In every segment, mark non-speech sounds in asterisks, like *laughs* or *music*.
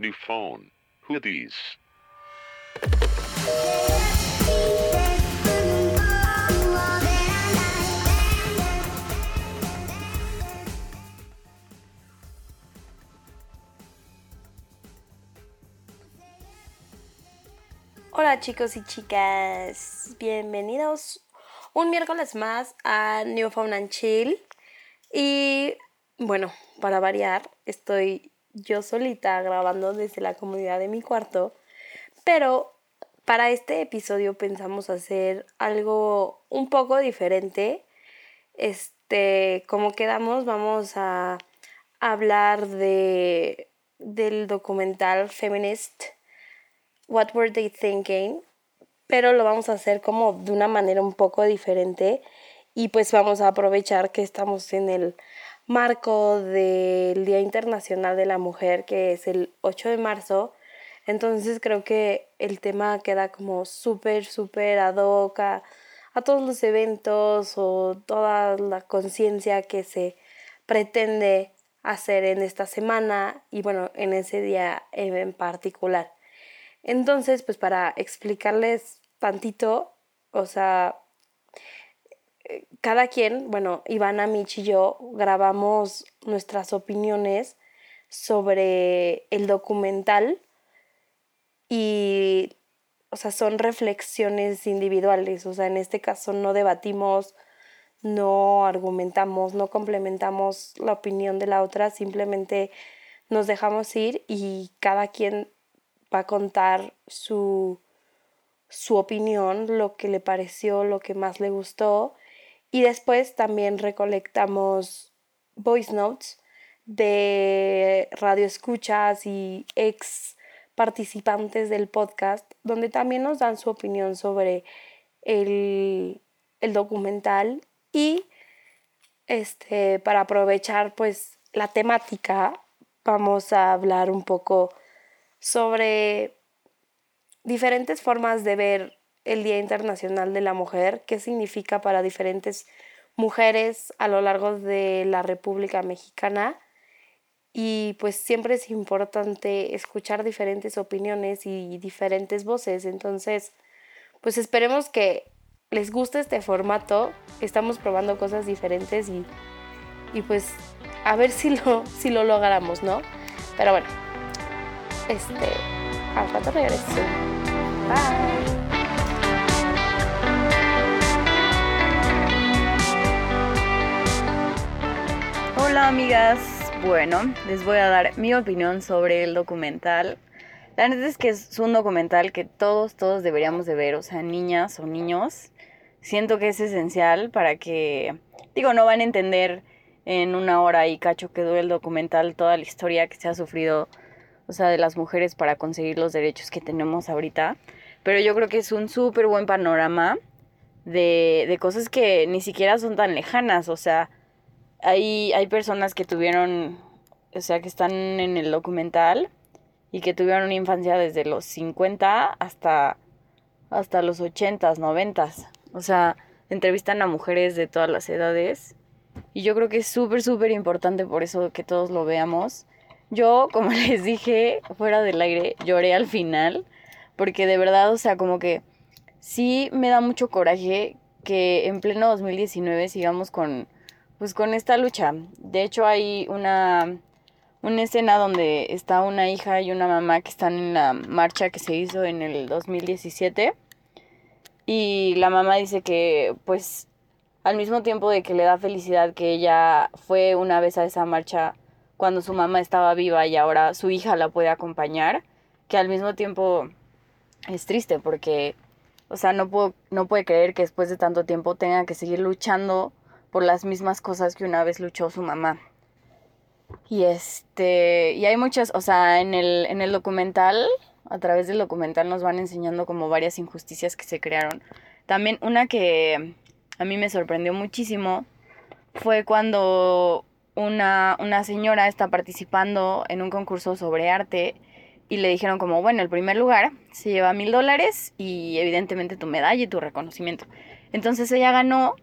New phone. Who these? Hola chicos y chicas, bienvenidos un miércoles más a New Phone and Chill. Y bueno, para variar, estoy yo solita grabando desde la comodidad de mi cuarto, pero para este episodio pensamos hacer algo un poco diferente. Este, como quedamos, vamos a hablar de del documental Feminist What Were They Thinking, pero lo vamos a hacer como de una manera un poco diferente y pues vamos a aprovechar que estamos en el marco del Día Internacional de la Mujer, que es el 8 de marzo. Entonces creo que el tema queda como súper, súper ad hoc a, todos los eventos o toda la conciencia que se pretende hacer en esta semana y bueno, en ese día en particular. Entonces, pues para explicarles tantito, o sea, cada quien, bueno, Ivana, Mich y yo grabamos nuestras opiniones sobre el documental y, o sea, son reflexiones individuales, o sea, en este caso no debatimos, no argumentamos, no complementamos la opinión de la otra, simplemente nos dejamos ir y cada quien va a contar su, su opinión, lo que le pareció, lo que más le gustó y después también recolectamos voice notes de radio escuchas y ex participantes del podcast, donde también nos dan su opinión sobre el, el documental y este, para aprovechar pues la temática vamos a hablar un poco sobre diferentes formas de ver el Día Internacional de la Mujer, qué significa para diferentes mujeres a lo largo de la República Mexicana. Y pues siempre es importante escuchar diferentes opiniones y diferentes voces. Entonces, pues esperemos que les guste este formato. Estamos probando cosas diferentes y, y pues a ver si lo, *laughs* si lo logramos, ¿no? Pero bueno, este, al rato regreso. Bye. Hola amigas, bueno, les voy a dar mi opinión sobre el documental. La neta es que es un documental que todos, todos deberíamos de ver, o sea, niñas o niños. Siento que es esencial para que, digo, no van a entender en una hora y cacho que dure el documental toda la historia que se ha sufrido, o sea, de las mujeres para conseguir los derechos que tenemos ahorita. Pero yo creo que es un súper buen panorama de, de cosas que ni siquiera son tan lejanas, o sea, hay, hay personas que tuvieron, o sea, que están en el documental y que tuvieron una infancia desde los 50 hasta, hasta los 80, 90. O sea, entrevistan a mujeres de todas las edades. Y yo creo que es súper, súper importante por eso que todos lo veamos. Yo, *laughs* como les dije, fuera del aire, lloré al final. Porque de verdad, o sea, como que sí me da mucho coraje que en pleno 2019 sigamos con pues con esta lucha. De hecho hay una, una escena donde está una hija y una mamá que están en la marcha que se hizo en el 2017 y la mamá dice que pues al mismo tiempo de que le da felicidad que ella fue una vez a esa marcha cuando su mamá estaba viva y ahora su hija la puede acompañar, que al mismo tiempo es triste porque, o sea, no, puedo, no puede creer que después de tanto tiempo tenga que seguir luchando por las mismas cosas que una vez luchó su mamá. Y este, y hay muchas, o sea, en el, en el documental, a través del documental nos van enseñando como varias injusticias que se crearon. También una que a mí me sorprendió muchísimo fue cuando una, una señora está participando en un concurso sobre arte y le dijeron como, bueno, el primer lugar se lleva mil dólares y evidentemente tu medalla y tu reconocimiento. Entonces ella ganó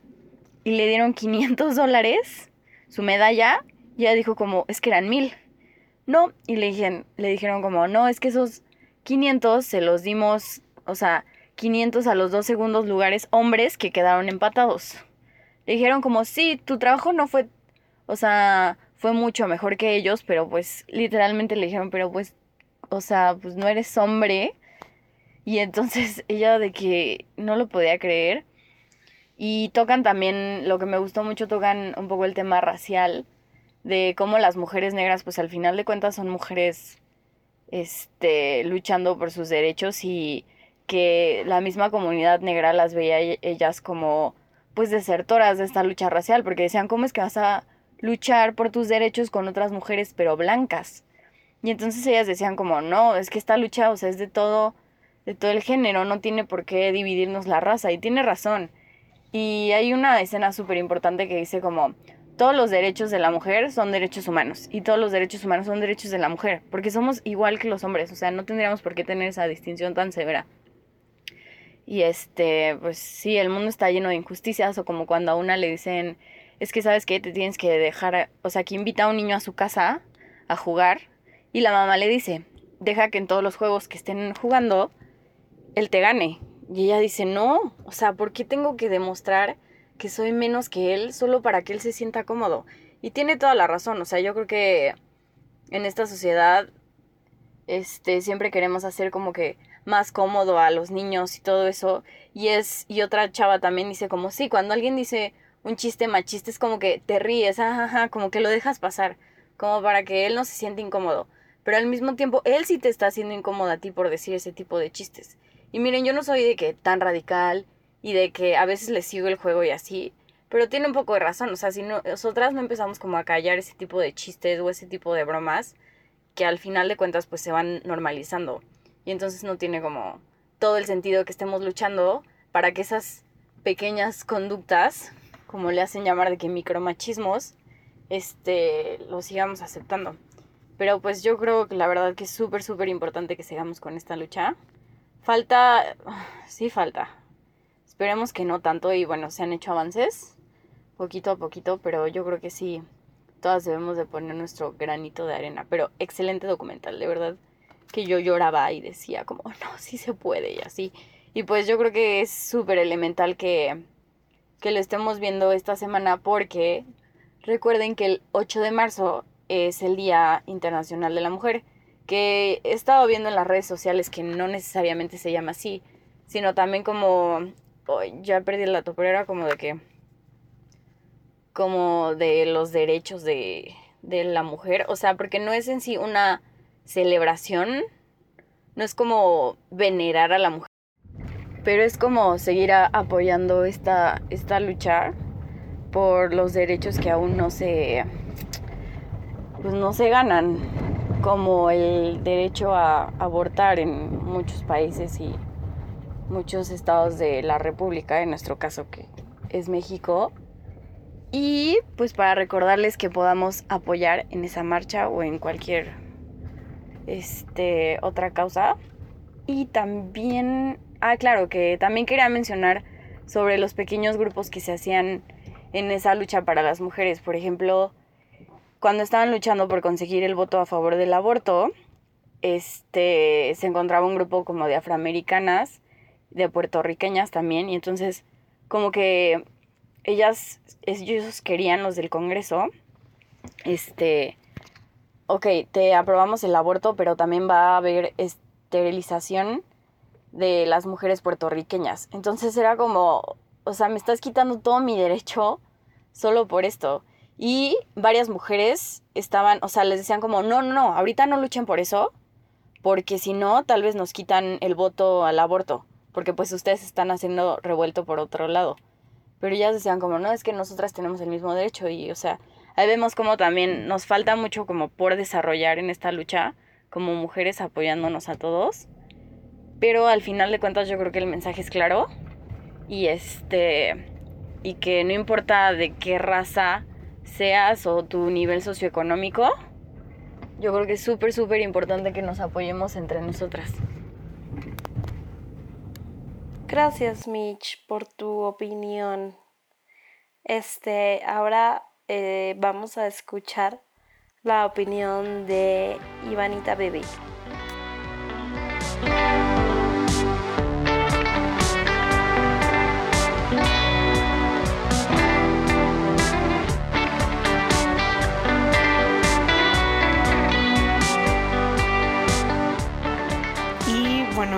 y le dieron 500 dólares, su medalla, y ella dijo como, es que eran mil. no, y le dijeron, le dijeron como, no, es que esos 500 se los dimos, o sea, 500 a los dos segundos lugares hombres que quedaron empatados. Le dijeron como, sí, tu trabajo no fue, o sea, fue mucho mejor que ellos, pero pues literalmente le dijeron, pero pues, o sea, pues no eres hombre. Y entonces *laughs* ella de que no lo podía creer. Y tocan también, lo que me gustó mucho, tocan un poco el tema racial, de cómo las mujeres negras, pues al final de cuentas son mujeres, este, luchando por sus derechos y que la misma comunidad negra las veía e-, ellas como, pues, desertoras de esta lucha racial, porque decían, ¿cómo es que vas a luchar por tus derechos con otras mujeres, pero blancas? Y entonces ellas decían como, no, es que esta lucha, o sea, es de todo, de todo el género, no tiene por qué dividirnos la raza, y tiene razón. Y hay una escena súper importante que dice como, todos los derechos de la mujer son derechos humanos y todos los derechos humanos son derechos de la mujer, porque somos igual que los hombres, o sea, no tendríamos por qué tener esa distinción tan severa. Y este, pues sí, el mundo está lleno de injusticias o como cuando a una le dicen, es que sabes que te tienes que dejar, o sea, que invita a un niño a su casa a jugar y la mamá le dice, deja que en todos los juegos que estén jugando, él te gane. Y ella dice, no, o sea, ¿por qué tengo que demostrar que soy menos que él solo para que él se sienta cómodo? Y tiene toda la razón, o sea, yo creo que en esta sociedad, este, siempre queremos hacer como que más cómodo a los niños y todo eso. Y es, y otra chava también dice como, sí, cuando alguien dice un chiste machista es como que te ríes, ajá, como que lo dejas pasar, como para que él no se siente incómodo. Pero al mismo tiempo, él sí te está haciendo incómodo a ti por decir ese tipo de chistes. Y miren, yo no soy de que tan radical y de que a veces le sigo el juego y así, pero tiene un poco de razón, o sea, si nosotras no empezamos como a callar ese tipo de chistes o ese tipo de bromas, que al final de cuentas pues se van normalizando. Y entonces no tiene como todo el sentido que estemos luchando para que esas pequeñas conductas, como le hacen llamar de que micromachismos, este, lo sigamos aceptando. Pero pues yo creo que la verdad que es súper, súper importante que sigamos con esta lucha. Falta, *sighs* sí falta. Esperemos que no tanto y bueno, se han hecho avances poquito a poquito, pero yo creo que sí, todas debemos de poner nuestro granito de arena. Pero excelente documental, de verdad, que yo lloraba y decía como, no, sí se puede y así. Y pues yo creo que es súper elemental que, que lo estemos viendo esta semana porque recuerden que el 8 de marzo es el Día Internacional de la Mujer que he estado viendo en las redes sociales que no necesariamente se llama así, sino también como, ya perdí el dato, pero era como de que, como de los derechos de, de la mujer, o sea, porque no es en sí una celebración, no es como venerar a la mujer, pero es como seguir apoyando esta, esta lucha por los derechos que aún no se, pues no se ganan como el derecho a abortar en muchos países y muchos estados de la República, en nuestro caso que es México. Y pues para recordarles que podamos apoyar en esa marcha o en cualquier este, otra causa. Y también, ah, claro, que también quería mencionar sobre los pequeños grupos que se hacían en esa lucha para las mujeres. Por ejemplo, cuando estaban luchando por conseguir el voto a favor del aborto, este, se encontraba un grupo como de afroamericanas, de puertorriqueñas también, y entonces como que ellas, ellos querían los del Congreso, este, ok, te aprobamos el aborto, pero también va a haber esterilización de las mujeres puertorriqueñas. Entonces era como, o sea, me estás quitando todo mi derecho solo por esto. Y varias mujeres estaban, o sea, les decían como, no, no, no, ahorita no luchen por eso, porque si no, tal vez nos quitan el voto al aborto, porque pues ustedes están haciendo revuelto por otro lado. Pero ellas decían como, no, es que nosotras tenemos el mismo derecho y, o sea, ahí vemos como también nos falta mucho como por desarrollar en esta lucha, como mujeres apoyándonos a todos. Pero al final de cuentas yo creo que el mensaje es claro y este, y que no importa de qué raza, seas o tu nivel socioeconómico, yo creo que es súper, súper importante que nos apoyemos entre nosotras. Gracias, Mitch, por tu opinión. Este, ahora eh, vamos a escuchar la opinión de Ivanita Bebé.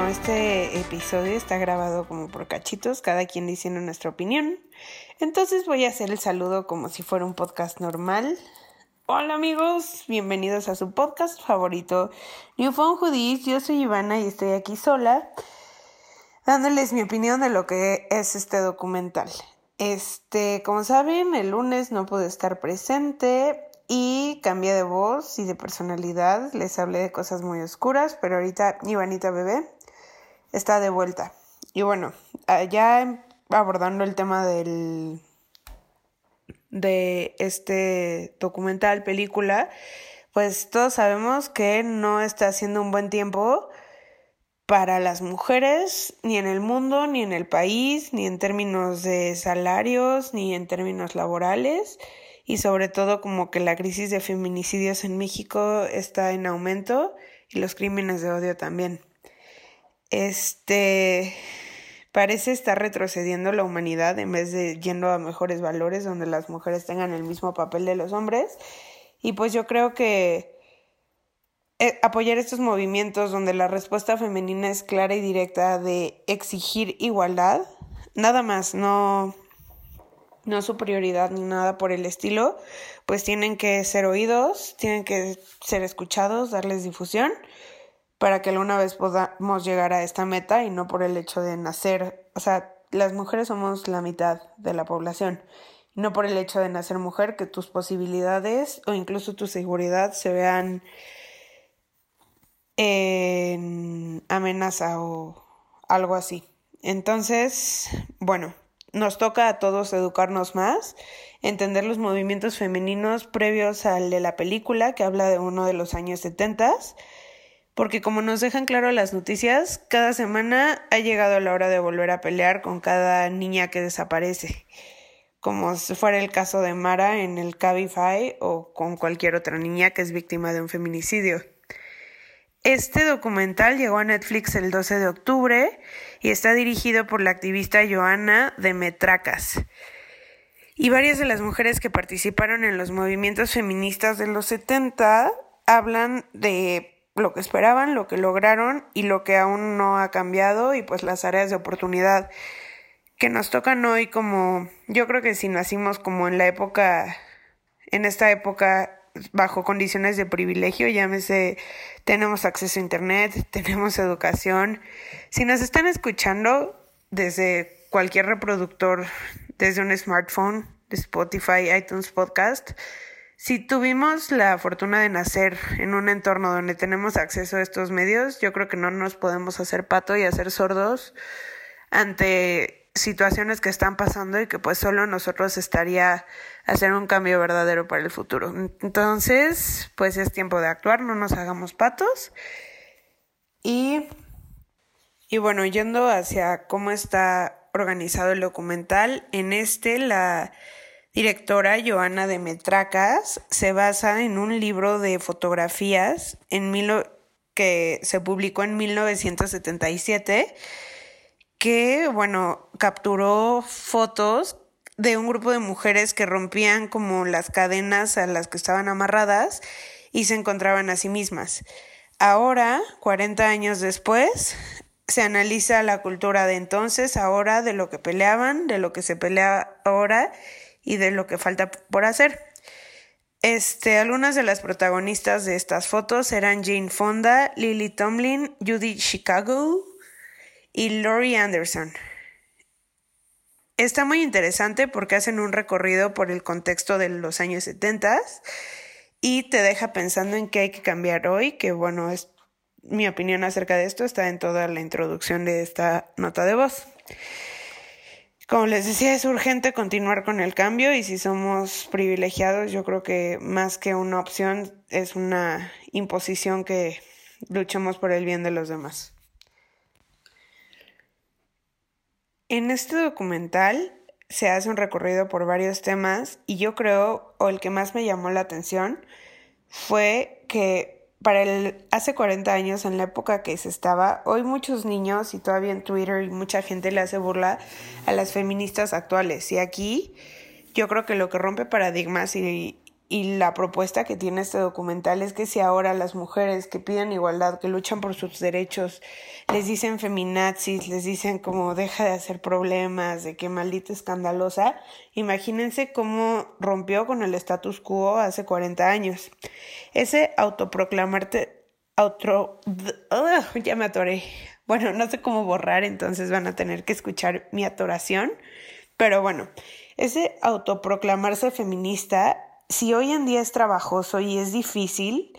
Este episodio está grabado como por cachitos, cada quien diciendo nuestra opinión. Entonces voy a hacer el saludo como si fuera un podcast normal. Hola amigos, bienvenidos a su podcast favorito, New Phone Hoodies. Yo soy Ivana y estoy aquí sola, dándoles mi opinión de lo que es este documental. Este, como saben, el lunes no pude estar presente y cambié de voz y de personalidad. Les hablé de cosas muy oscuras, pero ahorita Ivanita Bebé está de vuelta. Y bueno, ah, ya abordando el tema del de este documental, película, pues todos sabemos que no está haciendo un buen tiempo para las mujeres, ni en el mundo, ni en el país, ni en términos de salarios, ni en términos laborales, y sobre todo como que la crisis de feminicidios en México está en aumento y los crímenes de odio también. Este parece estar retrocediendo la humanidad en vez de yendo a mejores valores donde las mujeres tengan el mismo papel de los hombres. Y pues yo creo que eh, apoyar estos movimientos donde la respuesta femenina es clara y directa de exigir igualdad, nada más, no, no su prioridad ni nada por el estilo, pues tienen que ser oídos, tienen que ser escuchados, darles difusión para que alguna vez podamos llegar a esta meta y no por el hecho de nacer, o sea, las mujeres somos la mitad de la población, no por el hecho de nacer mujer que tus posibilidades o incluso tu seguridad se vean en amenaza o algo así. Entonces, bueno, nos toca a todos educarnos más, entender los movimientos femeninos previos al de la película que habla de uno de los años 70 porque como nos dejan claro las noticias, cada semana ha llegado la hora de volver a pelear con cada niña que desaparece, como si fuera el caso de Mara en el Cabify o con cualquier otra niña que es víctima de un feminicidio. Este documental llegó a Netflix el 12 de octubre y está dirigido por la activista Joana de Metracas. Y varias de las mujeres que participaron en los movimientos feministas de los 70 hablan de lo que esperaban, lo que lograron y lo que aún no ha cambiado y pues las áreas de oportunidad que nos tocan hoy como yo creo que si nacimos como en la época en esta época bajo condiciones de privilegio, llámese tenemos acceso a internet, *laughs* tenemos educación. Si nos están escuchando desde cualquier reproductor, desde un smartphone, de Spotify, iTunes Podcast, si tuvimos la fortuna de nacer en un entorno donde tenemos acceso a estos medios, yo creo que no nos podemos hacer pato y hacer sordos ante situaciones que están pasando y que pues solo nosotros estaría hacer un cambio verdadero para el futuro. Entonces, pues es tiempo de actuar, no nos hagamos patos. Y, y bueno, yendo hacia cómo está organizado el documental, en este la directora Joana de Metracas se basa en un libro de fotografías en que se publicó en 1977 que, bueno, capturó fotos de un grupo de mujeres que rompían como las cadenas a las que estaban amarradas y se encontraban a sí mismas. Ahora, 40 años después, se analiza la cultura de entonces, ahora, de lo que peleaban, de lo que se pelea ahora y de lo que falta por hacer. Este, algunas de las protagonistas de estas fotos eran Jane Fonda, Lily Tomlin, Judy Chicago y Laurie Anderson. Está muy interesante porque hacen un recorrido por el contexto de los años 70 y te deja pensando en qué hay que cambiar hoy, que bueno, es mi opinión acerca de esto está en toda la introducción de esta nota de voz. Como les decía, es urgente continuar con el cambio y si somos privilegiados, yo creo que más que una opción es una imposición que luchemos por el bien de los demás. En este documental se hace un recorrido por varios temas y yo creo, o el que más me llamó la atención, fue que para el hace 40 años en la época que se estaba, hoy muchos niños y todavía en Twitter y mucha gente le hace burla a las feministas actuales. Y aquí yo creo que lo que rompe paradigmas y, y la propuesta que tiene este documental es que si ahora las mujeres que piden igualdad, que luchan por sus derechos, les dicen feminazis, les dicen como deja de hacer problemas, de que maldita escandalosa, imagínense cómo rompió con el status quo hace 40 años. Ese autoproclamarte, auto, ya me atoré. Bueno, no sé cómo borrar, entonces van a tener que escuchar mi atoración. Pero bueno, ese autoproclamarse feminista si hoy en día es trabajoso y es difícil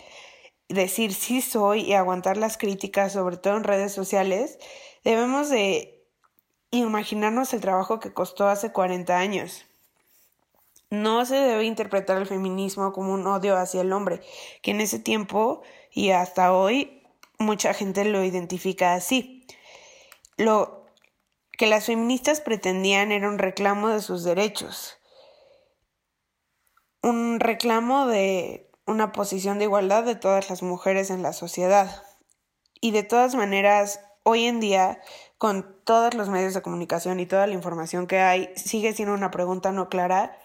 decir sí soy y aguantar las críticas, sobre todo en redes sociales, debemos de imaginarnos el trabajo que costó hace 40 años. No se debe interpretar el feminismo como un odio hacia el hombre, que en ese tiempo y hasta hoy mucha gente lo identifica así. Lo que las feministas pretendían era un reclamo de sus derechos, un reclamo de una posición de igualdad de todas las mujeres en la sociedad. Y de todas maneras, hoy en día, con todos los medios de comunicación y toda la información que hay, sigue siendo una pregunta no clara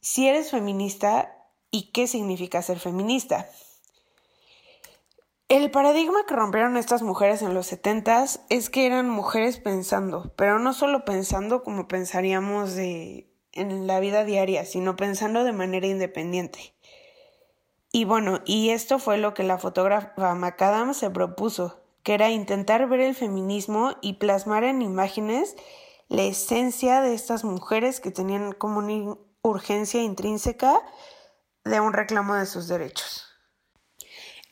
si eres feminista y qué significa ser feminista. El paradigma que rompieron estas mujeres en los setentas es que eran mujeres pensando, pero no solo pensando como pensaríamos de en la vida diaria, sino pensando de manera independiente. Y bueno, y esto fue lo que la fotógrafa McAdams se propuso, que era intentar ver el feminismo y plasmar en imágenes la esencia de estas mujeres que tenían como una urgencia intrínseca de un reclamo de sus derechos.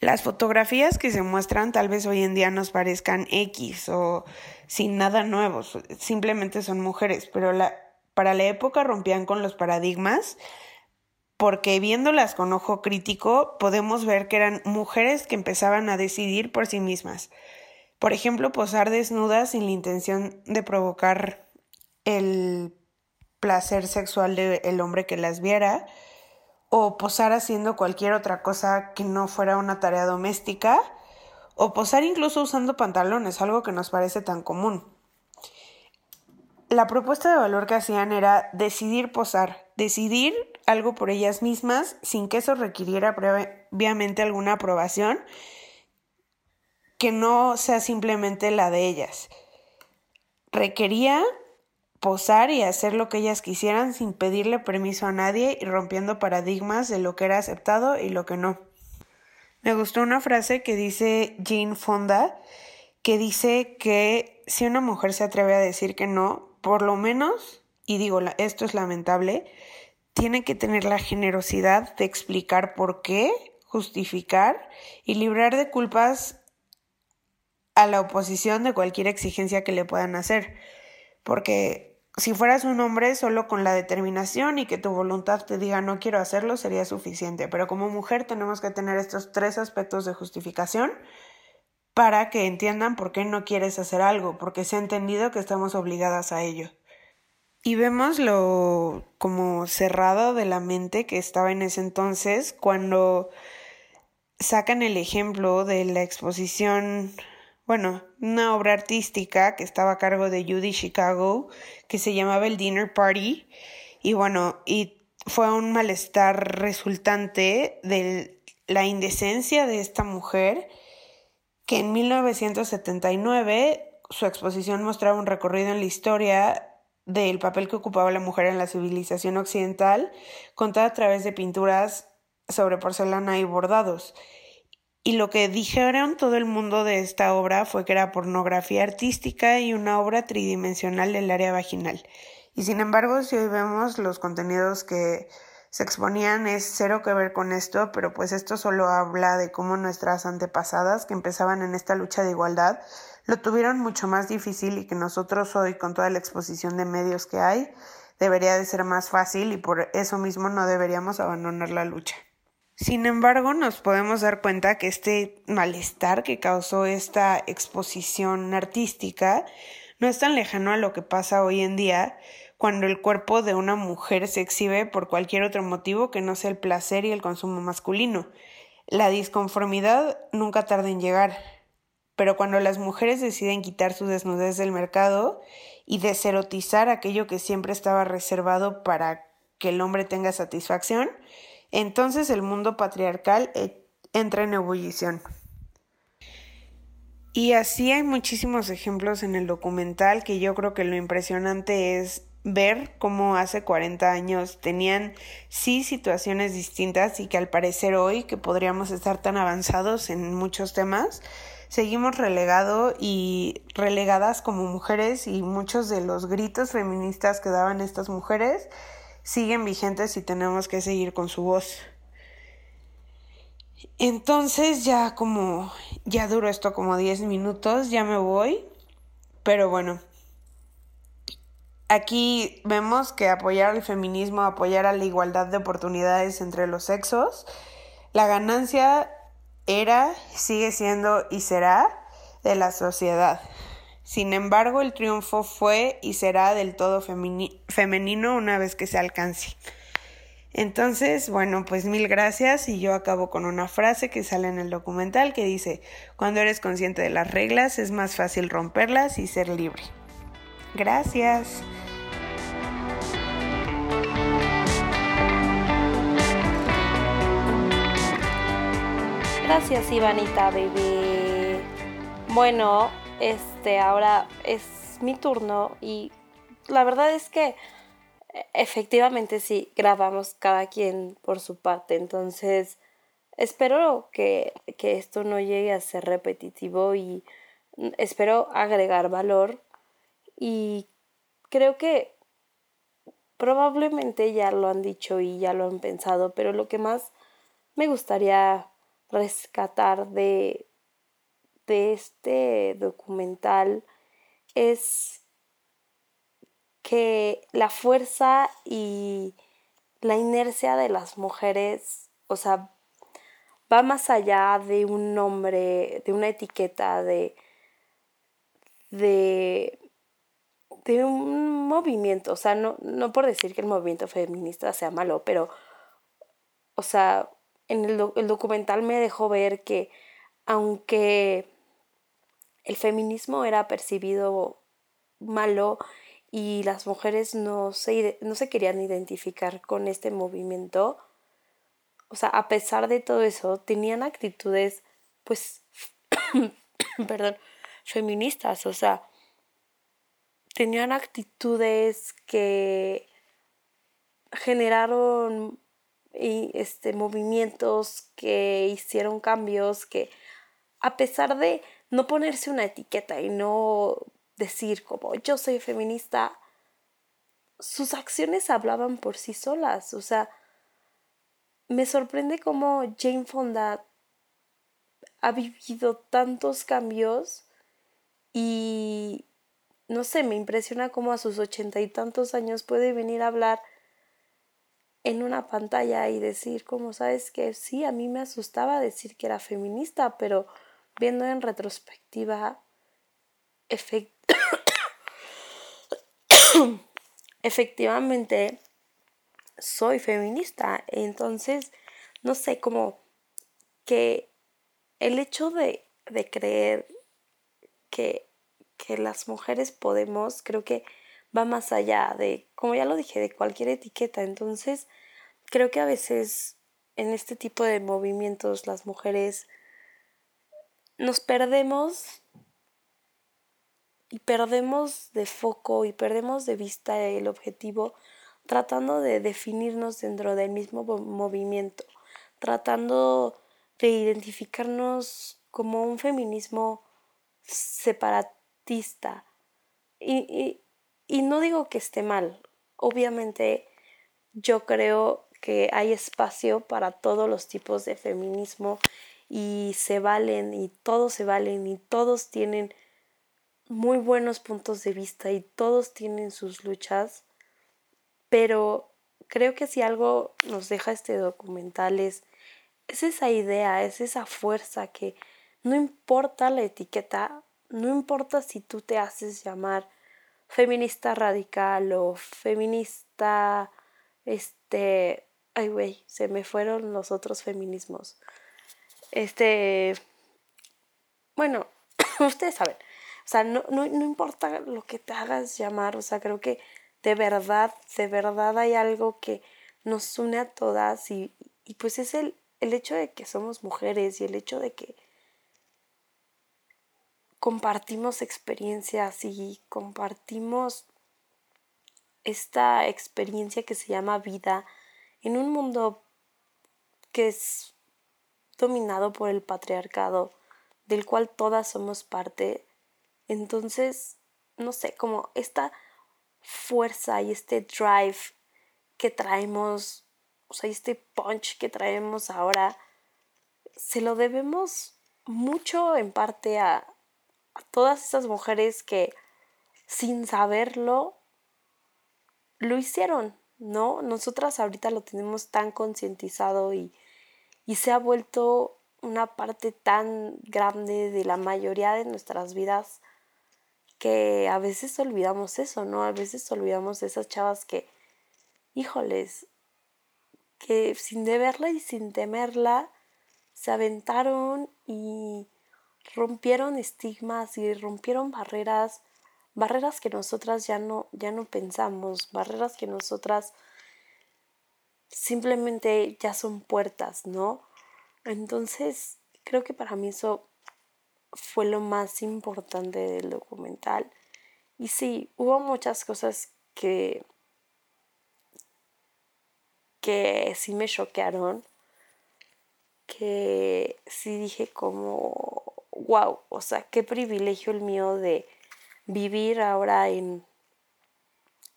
Las fotografías que se muestran tal vez hoy en día nos parezcan X o sin nada nuevo, simplemente son mujeres, pero la, para la época rompían con los paradigmas porque viéndolas con ojo crítico podemos ver que eran mujeres que empezaban a decidir por sí mismas. Por ejemplo, posar desnudas sin la intención de provocar el placer sexual del hombre que las viera, o posar haciendo cualquier otra cosa que no fuera una tarea doméstica, o posar incluso usando pantalones, algo que nos parece tan común la propuesta de valor que hacían era decidir posar, decidir algo por ellas mismas sin que eso requiriera previamente alguna aprobación que no sea simplemente la de ellas. Requería posar y hacer lo que ellas quisieran sin pedirle permiso a nadie y rompiendo paradigmas de lo que era aceptado y lo que no. Me gustó una frase que dice Jean Fonda, que dice que si una mujer se atreve a decir que no, por lo menos, y digo, esto es lamentable, tiene que tener la generosidad de explicar por qué, justificar y librar de culpas a la oposición de cualquier exigencia que le puedan hacer. Porque si fueras un hombre solo con la determinación y que tu voluntad te diga no quiero hacerlo sería suficiente. Pero como mujer tenemos que tener estos tres aspectos de justificación para que entiendan por qué no quieres hacer algo, porque se ha entendido que estamos obligadas a ello. Y vemos lo como cerrado de la mente que estaba en ese entonces cuando sacan el ejemplo de la exposición, bueno, una obra artística que estaba a cargo de Judy Chicago, que se llamaba el Dinner Party, y bueno, y fue un malestar resultante de la indecencia de esta mujer que en 1979 su exposición mostraba un recorrido en la historia del papel que ocupaba la mujer en la civilización occidental, contada a través de pinturas sobre porcelana y bordados. Y lo que dijeron todo el mundo de esta obra fue que era pornografía artística y una obra tridimensional del área vaginal. Y sin embargo, si hoy vemos los contenidos que se exponían es cero que ver con esto, pero pues esto solo habla de cómo nuestras antepasadas que empezaban en esta lucha de igualdad lo tuvieron mucho más difícil y que nosotros hoy con toda la exposición de medios que hay debería de ser más fácil y por eso mismo no deberíamos abandonar la lucha. Sin embargo, nos podemos dar cuenta que este malestar que causó esta exposición artística no es tan lejano a lo que pasa hoy en día cuando el cuerpo de una mujer se exhibe por cualquier otro motivo que no sea el placer y el consumo masculino. La disconformidad nunca tarda en llegar, pero cuando las mujeres deciden quitar su desnudez del mercado y deserotizar aquello que siempre estaba reservado para que el hombre tenga satisfacción, entonces el mundo patriarcal eh, entra en ebullición. Y así hay muchísimos ejemplos en el documental que yo creo que lo impresionante es ver cómo hace 40 años tenían sí situaciones distintas y que al parecer hoy que podríamos estar tan avanzados en muchos temas, seguimos relegado y relegadas como mujeres y muchos de los gritos feministas que daban estas mujeres siguen vigentes y tenemos que seguir con su voz. Entonces ya como ya duró esto como 10 minutos, ya me voy, pero bueno, Aquí vemos que apoyar al feminismo, apoyar a la igualdad de oportunidades entre los sexos, la ganancia era, sigue siendo y será de la sociedad. Sin embargo, el triunfo fue y será del todo femenino una vez que se alcance. Entonces, bueno, pues mil gracias y yo acabo con una frase que sale en el documental que dice, cuando eres consciente de las reglas es más fácil romperlas y ser libre. Gracias. Gracias, Ivanita, bebé. Bueno, este, ahora es mi turno y la verdad es que efectivamente sí, grabamos cada quien por su parte, entonces espero que, que esto no llegue a ser repetitivo y espero agregar valor y creo que probablemente ya lo han dicho y ya lo han pensado, pero lo que más me gustaría rescatar de, de este documental es que la fuerza y la inercia de las mujeres, o sea, va más allá de un nombre, de una etiqueta, de, de, de un movimiento. O sea, no, no por decir que el movimiento feminista sea malo, pero, o sea, en el, documental me dejó ver que aunque el feminismo era percibido malo y las mujeres no se, no se querían identificar con este movimiento, o sea, a pesar de todo eso, tenían actitudes, pues, *coughs* perdón, feministas, o sea, tenían actitudes que generaron y este, movimientos que hicieron cambios que a pesar de no ponerse una etiqueta y no decir como yo soy feminista, sus acciones hablaban por sí solas. O sea, me sorprende cómo Jane Fonda ha vivido tantos cambios y no sé, me impresiona cómo a sus ochenta y tantos años puede venir a hablar en una pantalla y decir, como sabes que sí, a mí me asustaba decir que era feminista, pero viendo en retrospectiva, *coughs* efectivamente soy feminista. Entonces, no sé, como que el hecho de, de creer que, que las mujeres podemos, creo que va más allá de, como ya lo dije, de cualquier etiqueta. Entonces, creo que a veces en este tipo de movimientos las mujeres nos perdemos y perdemos de foco y perdemos de vista el objetivo tratando de definirnos dentro del mismo movimiento, tratando de identificarnos como un feminismo y no digo que esté mal, obviamente yo creo que hay espacio para todos los tipos de feminismo y se valen y todos se valen y todos tienen muy buenos puntos de vista y todos tienen sus luchas, pero creo que si algo nos deja este documental es, es esa idea, es esa fuerza que no importa la etiqueta, no importa si tú te haces llamar feminista radical o feminista, este, ay güey, se me fueron los otros feminismos. este, bueno, *coughs* ustedes saben, o sea, no, no, no importa lo que te hagas llamar, o sea, creo que de verdad, de verdad hay algo que nos une a todas y, y pues es el, el hecho de que somos mujeres y el hecho de que compartimos experiencias y compartimos esta experiencia que se llama vida en un mundo que es dominado por el patriarcado, del cual todas somos parte. Entonces, no sé, como esta fuerza y este drive que traemos, o sea, este punch que traemos ahora, se lo debemos mucho en parte a, todas esas mujeres que sin saberlo lo hicieron, ¿no? Nosotras ahorita lo tenemos tan concientizado y, y se ha vuelto una parte tan grande de la mayoría de nuestras vidas que a veces olvidamos eso, ¿no? A veces olvidamos esas chavas que, híjoles, que sin deberla y sin temerla, se aventaron y rompieron estigmas y rompieron barreras barreras que nosotras ya no, ya no pensamos, barreras que nosotras simplemente ya son puertas, ¿no? Entonces, creo que para mí eso fue lo más importante del documental. Y sí, hubo muchas cosas que que sí me choquearon, que sí dije como, wow, o sea, qué privilegio el mío de vivir ahora en,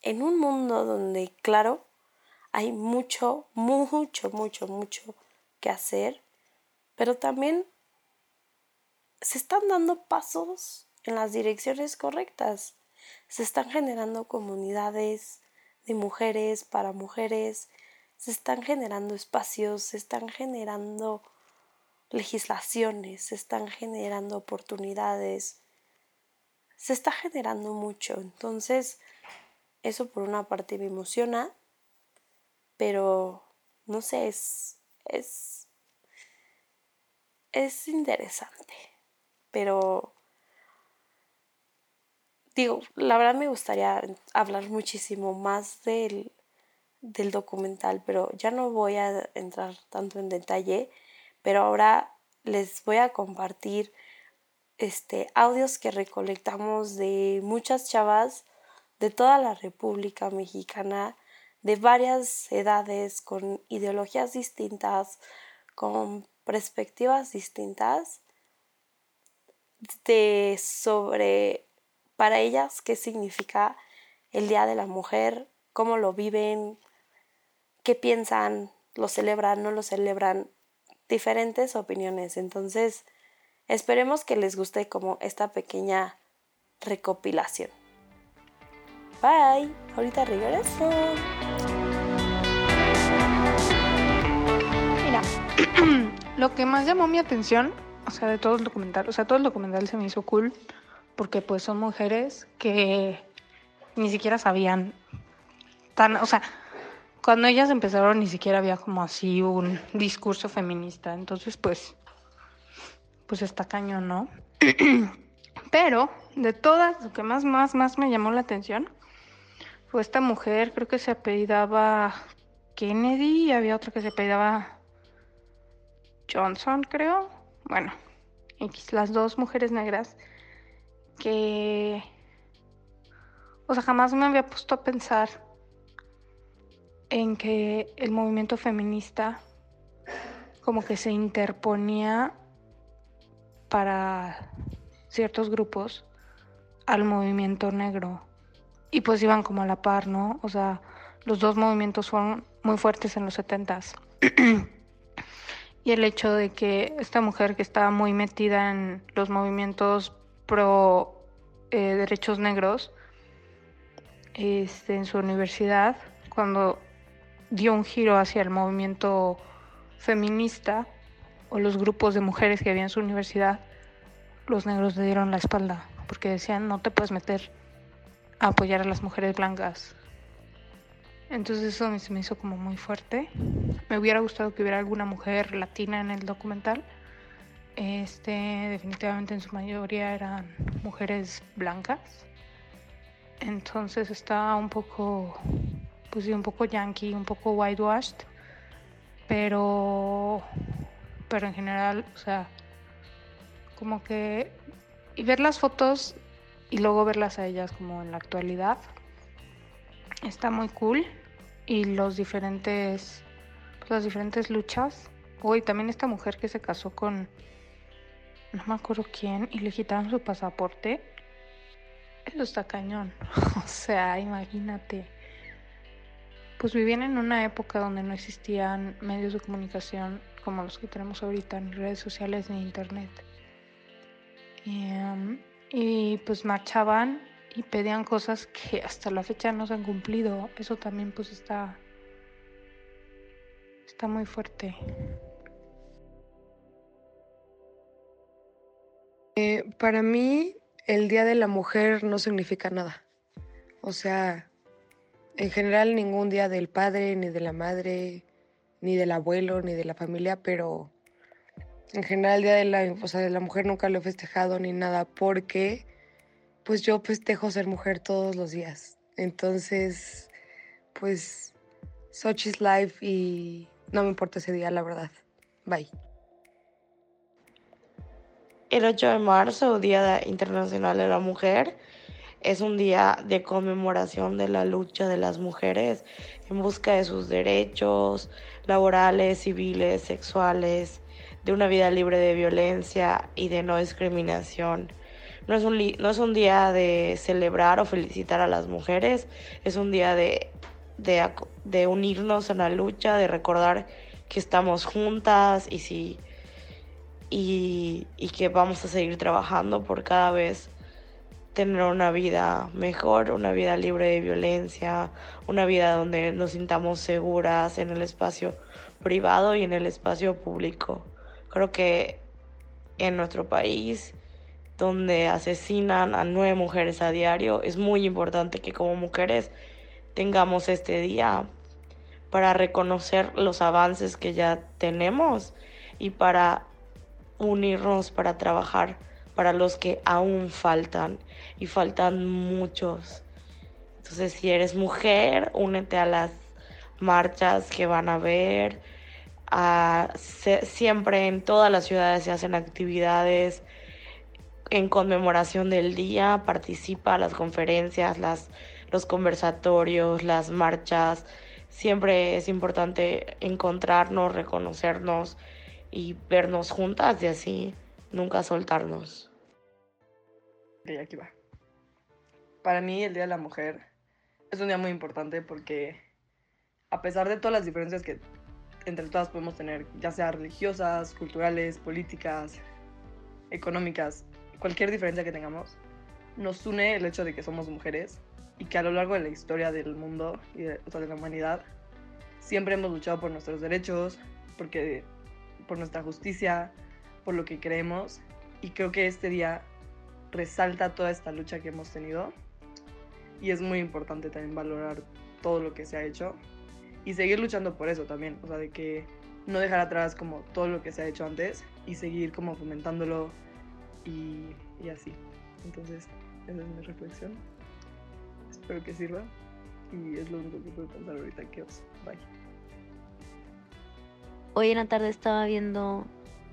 en un mundo donde, claro, hay mucho, mucho, mucho, mucho que hacer, pero también se están dando pasos en las direcciones correctas. Se están generando comunidades de mujeres para mujeres, se están generando espacios, se están generando legislaciones, se están generando oportunidades, se está generando mucho. Entonces, eso por una parte me emociona, pero no sé, es, es, es interesante. Pero, digo, la verdad me gustaría hablar muchísimo más del, del documental, pero ya no voy a entrar tanto en detalle, pero ahora les voy a compartir este, audios que recolectamos de muchas chavas de toda la República Mexicana, de varias edades, con ideologías distintas, con perspectivas distintas, de sobre para ellas qué significa el Día de la Mujer, cómo lo viven, qué piensan, lo celebran, no lo celebran, diferentes opiniones. Entonces, Esperemos que les guste como esta pequeña recopilación. Bye, ahorita regreso. Mira, *clears throat* lo que más llamó mi atención, o sea, de todo el documental, o sea, todo el documental se me hizo cool porque pues son mujeres que ni siquiera sabían tan, o sea, cuando ellas empezaron ni siquiera había como así un discurso feminista, entonces pues pues está cañón, ¿no? *clears throat* Pero de todas, lo que más, más, más me llamó la atención fue esta mujer, creo que se apellidaba Kennedy y había otra que se apellidaba Johnson, creo. Bueno, las dos mujeres negras que... O sea, jamás me había puesto a pensar en que el movimiento feminista como que se interponía para ciertos grupos al movimiento negro. Y pues iban como a la par, ¿no? O sea, los dos movimientos fueron muy fuertes en los setentas. *clears throat* y el hecho de que esta mujer que estaba muy metida en los movimientos pro eh, derechos negros este, en su universidad, cuando dio un giro hacia el movimiento feminista, o los grupos de mujeres que había en su universidad, los negros le dieron la espalda porque decían no te puedes meter a apoyar a las mujeres blancas. Entonces eso se me hizo como muy fuerte. Me hubiera gustado que hubiera alguna mujer latina en el documental, este, definitivamente en su mayoría eran mujeres blancas. Entonces estaba un poco, pues sí, un poco yankee, un poco whitewashed, pero, pero en general, o sea, como que y ver las fotos y luego verlas a ellas como en la actualidad está muy cool. Y los diferentes las diferentes luchas hoy también esta mujer que se casó con no me acuerdo quién y le quitaron su pasaporte eso está cañón. *laughs* O sea imagínate pues vivían en una época donde no existían medios de comunicación como los que tenemos ahorita ni redes sociales ni internet Em, y pues marchaban y pedían cosas que hasta la fecha no se han cumplido. Eso también pues está, está muy fuerte. Eh, para mí, el Día de la Mujer no significa nada. O sea, en general ningún día del padre, ni de la madre, ni del abuelo, ni de la familia, pero en general el Día de la, de la Mujer nunca lo he festejado ni nada porque pues yo festejo ser mujer todos los días. Entonces, pues Sochi's life y no me importa ese día, la verdad. Bye. El 8 de marzo, Día Internacional de la Mujer, es un día de conmemoración de la lucha de las mujeres en busca de sus derechos laborales, civiles, sexuales, de una vida libre de violencia y de no discriminación. No es, un, no es un día de celebrar o felicitar a las mujeres, es un día de, de, unirnos en la lucha, de recordar que estamos juntas y, si, y, y que vamos a seguir trabajando por cada vez tener una vida mejor, una vida libre de violencia, una vida donde nos sintamos seguras en el espacio privado y en el espacio público. Creo que en nuestro país, donde asesinan a nueve mujeres a diario, es muy importante que como mujeres tengamos este día para reconocer los avances que ya tenemos y para unirnos para trabajar para los que aún faltan y faltan muchos. Entonces, si eres mujer, únete a las marchas que van a ver siempre en todas las ciudades se hacen actividades en conmemoración del día, participa a las conferencias, las, los conversatorios, las marchas. Siempre es importante encontrarnos, reconocernos y vernos juntas y así nunca soltarnos. aquí va. Para mí el Día de la Mujer es un día muy importante porque a pesar de todas las diferencias que entre todas podemos tener, ya sea religiosas, culturales, políticas, económicas, cualquier diferencia que tengamos, nos une el hecho de que somos mujeres y que a lo largo de la historia del mundo y de, de la humanidad siempre hemos luchado por nuestros derechos, porque, por nuestra justicia, por lo que creemos. Y creo que este día resalta toda esta lucha que hemos tenido y es muy importante también valorar todo lo que se ha hecho y seguir luchando por eso también, o sea, de que no dejar atrás como todo lo que se ha hecho antes y seguir como fomentándolo y, y así. Entonces, esa es mi reflexión. Espero que sirva y es lo único que puedo pensar ahorita que os. Bye. Hoy en la tarde estaba viendo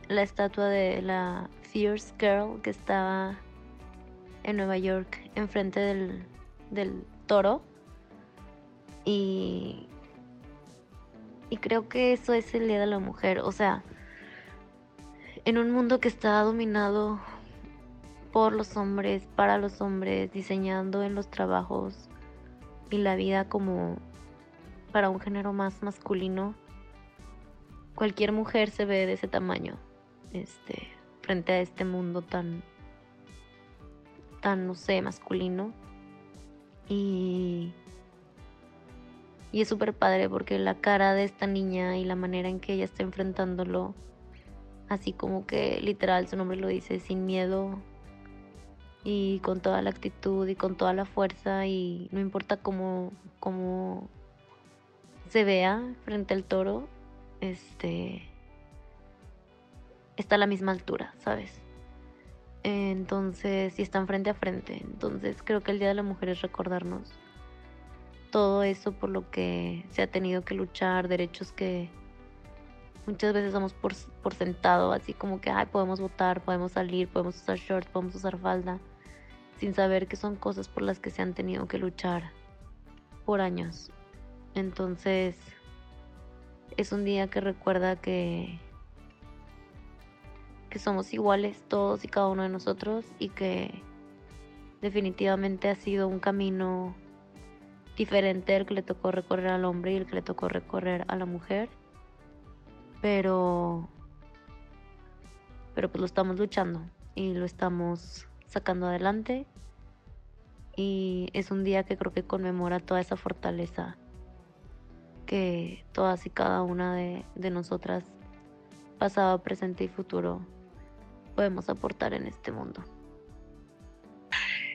la estatua de la Fierce Girl que estaba en Nueva York enfrente del, del toro y y creo que eso es el Día de la Mujer. O sea, en un mundo que está dominado por los hombres, para los hombres, diseñando en los trabajos y la vida como para un género más masculino, cualquier mujer se ve de ese tamaño, este, frente a este mundo tan, tan, no sé, masculino. Y y es súper padre porque la cara de esta niña y la manera en que ella está enfrentándolo, así como que literal su nombre lo dice, sin miedo y con toda la actitud y con toda la fuerza y no importa cómo, cómo se vea frente al toro, este está a la misma altura, ¿sabes? Entonces, y están frente a frente. Entonces, creo que el Día de la Mujer es recordarnos todo eso por lo que se ha tenido que luchar, derechos que muchas veces damos por, por sentado, así como que, ay, podemos votar, podemos salir, podemos usar shorts, podemos usar falda, sin saber que son cosas por las que se han tenido que luchar por años. Entonces, es un día que recuerda que que somos iguales todos y cada uno de nosotros y que definitivamente ha sido un camino diferente el que le tocó recorrer al hombre y el que le tocó recorrer a la mujer. Pero pero pues lo estamos luchando y lo estamos sacando adelante y es un día que creo que conmemora toda esa fortaleza que todas y cada una de, de nosotras, pasado, presente y futuro, podemos aportar en este mundo.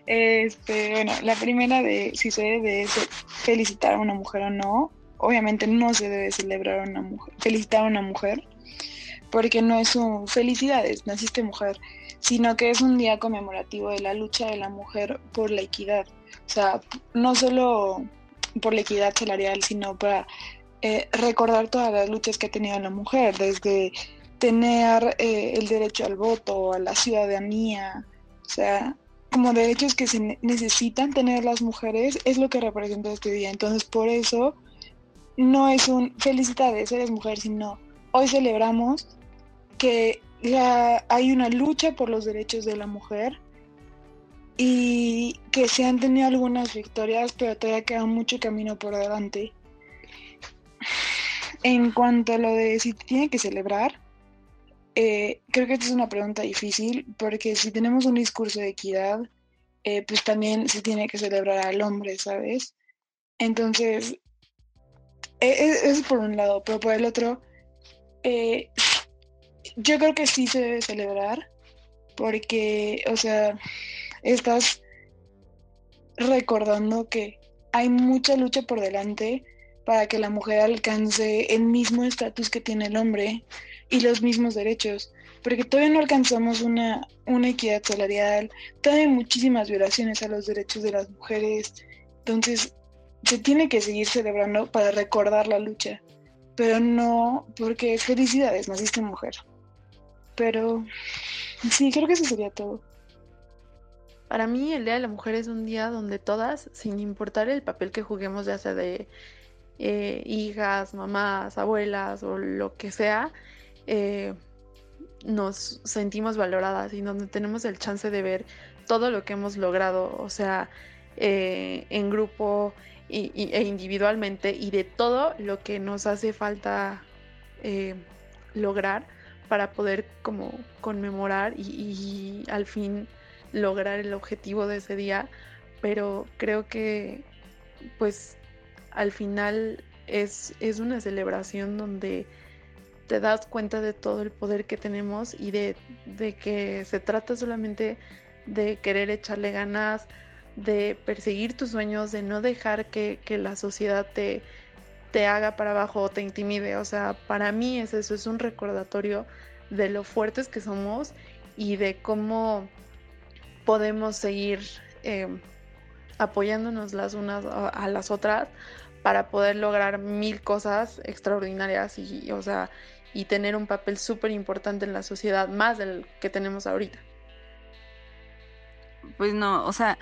Este, bueno, la primera de si se debe felicitar a una mujer o no. Obviamente no se debe celebrar a una mujer, felicitar a una mujer, porque no es un felicidades, naciste mujer, sino que es un día conmemorativo de la lucha de la mujer por la equidad. O sea, no solo por la equidad salarial, sino para eh, recordar todas las luchas que ha tenido la mujer, desde tener eh, el derecho al voto, a la ciudadanía, o sea, como derechos que se necesitan tener las mujeres, es lo que representa este día. Entonces, por eso no es un felicidades, eres mujer, sino hoy celebramos que hay una lucha por los derechos de la mujer y que se han tenido algunas victorias, pero todavía queda mucho camino por delante. En cuanto a lo de si tiene que celebrar, eh, creo que esta es una pregunta difícil porque si tenemos un discurso de equidad, eh, pues también se tiene que celebrar al hombre, ¿sabes? Entonces, e, e, es, por un lado, pero por el otro, eh, yo creo que sí se debe celebrar porque, o sea, estás recordando que hay mucha lucha por delante para que la mujer alcance el mismo estatus que tiene el hombre y los mismos derechos, porque todavía no alcanzamos una, una equidad salarial, todavía hay muchísimas violaciones a los derechos de las mujeres, entonces se tiene que seguir celebrando para recordar la lucha, pero no porque felicidades, naciste mujer. Pero sí, creo que eso sería todo. Para mí el Día de la Mujer es un día donde todas, sin importar el papel que juguemos, ya sea de eh, hijas, mamás, abuelas o lo que sea, eh, nos sentimos valoradas y donde tenemos el chance de ver todo lo que hemos logrado, o sea, eh, en grupo e individualmente y de todo lo que nos hace falta lograr para poder como conmemorar y, al fin lograr el objetivo de ese día, pero creo que pues al final es, es una celebración donde te das cuenta de todo el poder que tenemos y de, que se trata solamente de querer echarle ganas, de perseguir tus sueños, de no dejar que, la sociedad te, te haga para abajo o te intimide. O sea, para mí es eso, es un recordatorio de lo fuertes que somos y de cómo podemos seguir em, apoyándonos las unas a, las otras para poder lograr mil cosas extraordinarias y, o sea, y tener un papel súper importante en la sociedad, más del que tenemos ahorita. Pues no, o sea,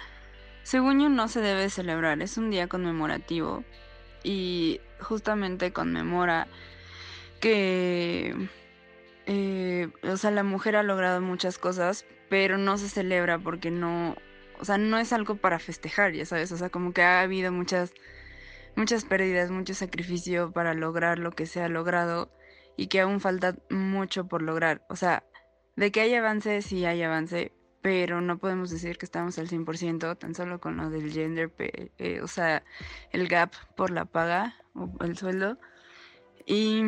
según yo no se debe celebrar, es un día conmemorativo y justamente conmemora que, eh, o sea, la mujer ha logrado muchas cosas, pero no se celebra porque no, o sea, no es algo para festejar, ya sabes, o sea, como que ha habido muchas, muchas pérdidas, mucho sacrificio para lograr lo que se ha logrado y que aún falta mucho por lograr. O sea, de que hay avance, sí hay avance, pero no podemos decir que estamos al 100%, tan solo con lo del gender, eh, o sea, el gap por la paga o el sueldo. Y,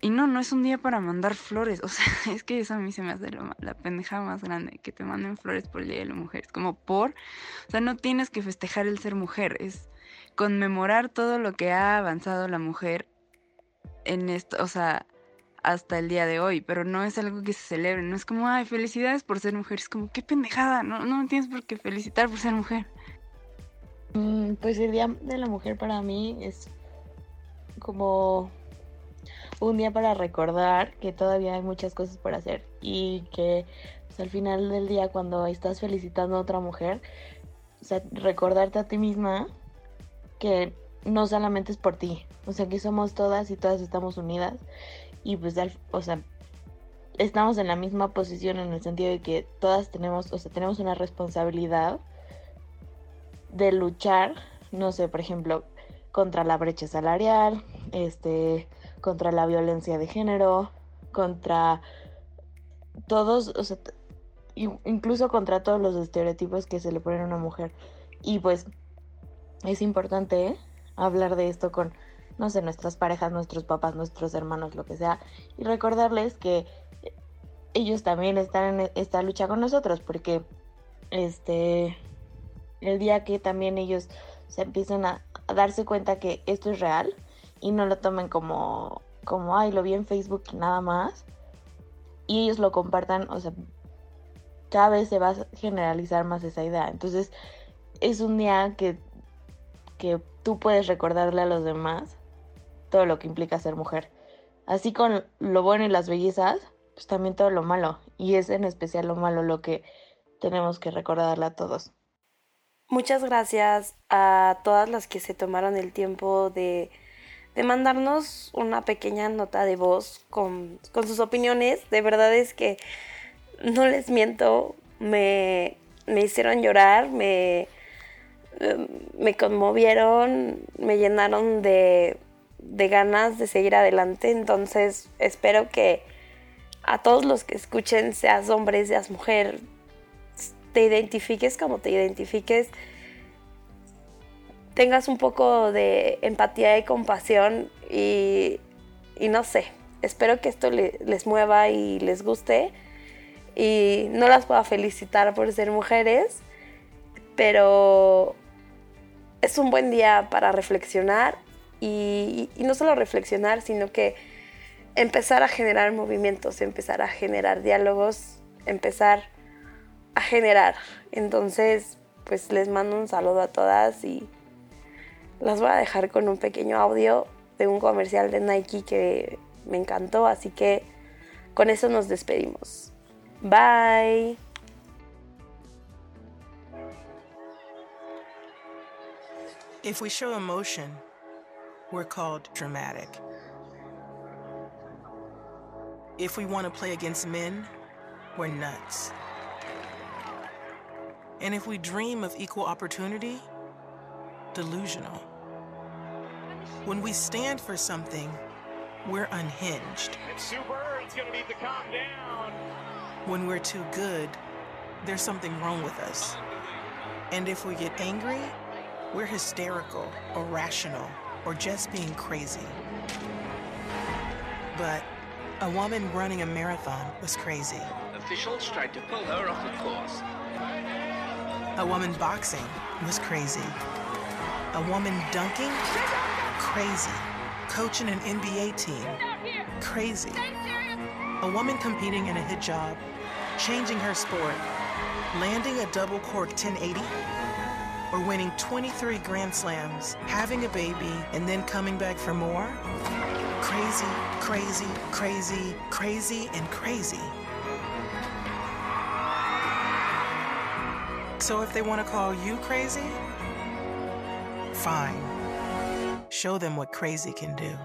y, no, no es un día para mandar flores. O *laughs* sea, es que eso a mí se me hace la pendeja más grande, que te manden flores por el Día de la Mujer. Es como por, o sea, no tienes que festejar el ser mujer, es conmemorar todo lo que ha avanzado la mujer en esto, o sea, hasta el día de hoy, pero no es algo que se celebre, no es como, ay, felicidades por ser mujer, es como, qué pendejada, no, no tienes por qué felicitar por ser mujer. Mm, Pues el Día de la Mujer para mí es como un día para recordar que todavía hay muchas cosas por hacer y que pues, al final del día cuando estás felicitando a otra mujer, o sea, recordarte a ti misma que no solamente es por ti, o sea, que somos todas y todas estamos unidas y pues, o sea, estamos en la misma posición en el sentido de que todas tenemos, o sea, tenemos una responsabilidad de luchar, no sé, por ejemplo, contra la brecha salarial, este, contra la violencia de género, contra todos, o sea, incluso contra todos los estereotipos que se le ponen a una mujer. Y pues es importante ¿eh? hablar de esto con, no sé, nuestras parejas, nuestros papás, nuestros hermanos, lo que sea, y recordarles que ellos también están en esta lucha con nosotros, porque este el día que también ellos se empiezan a, darse cuenta que esto es real y no lo tomen como como ay lo vi en Facebook y nada más y ellos lo compartan o sea cada vez se va a generalizar más esa idea entonces es un día que que tú puedes recordarle a los demás todo lo que implica ser mujer. Así con lo bueno y las bellezas pues también todo lo malo. Y es en especial lo malo lo que tenemos que recordarle a todos. Muchas gracias a todas las que se tomaron el tiempo de, de mandarnos una pequeña nota de voz con, con sus opiniones. De verdad es que no les miento, me, me hicieron llorar, me, me conmovieron, me llenaron de, de ganas de seguir adelante. Entonces espero que a todos los que escuchen, seas hombre, seas mujer, te identifiques como te identifiques, tengas un poco de empatía y compasión y, y no sé, espero que esto le- les mueva y les guste y no las puedo felicitar por ser mujeres, pero es un buen día para reflexionar y, no solo reflexionar, sino que empezar a generar movimientos, empezar a generar diálogos, empezar a generar. Entonces, pues les mando un saludo a todas y las voy a dejar con un pequeño audio de un comercial de Nike que me encantó, así que con eso nos despedimos. Bye. If we show emotion, we're called dramatic. If we want to play against men, we're nuts. And if we dream of equal opportunity, delusional. When we stand for something, we're unhinged. And Sue Bird's going to need to calm down. When we're too good, there's something wrong with us. And if we get angry, we're hysterical, irrational, or just being crazy. But a woman running a marathon was crazy. Officials tried to pull her off the course. A woman boxing was crazy. A woman dunking? Crazy. Coaching an NBA team? Crazy. A woman competing in a hit job, changing her sport, landing a double cork 1080, or winning 23 Grand Slams, having a baby, and then coming back for more? Crazy, crazy, crazy, crazy, and crazy. So if they want to call you crazy, fine. Show them what crazy can do.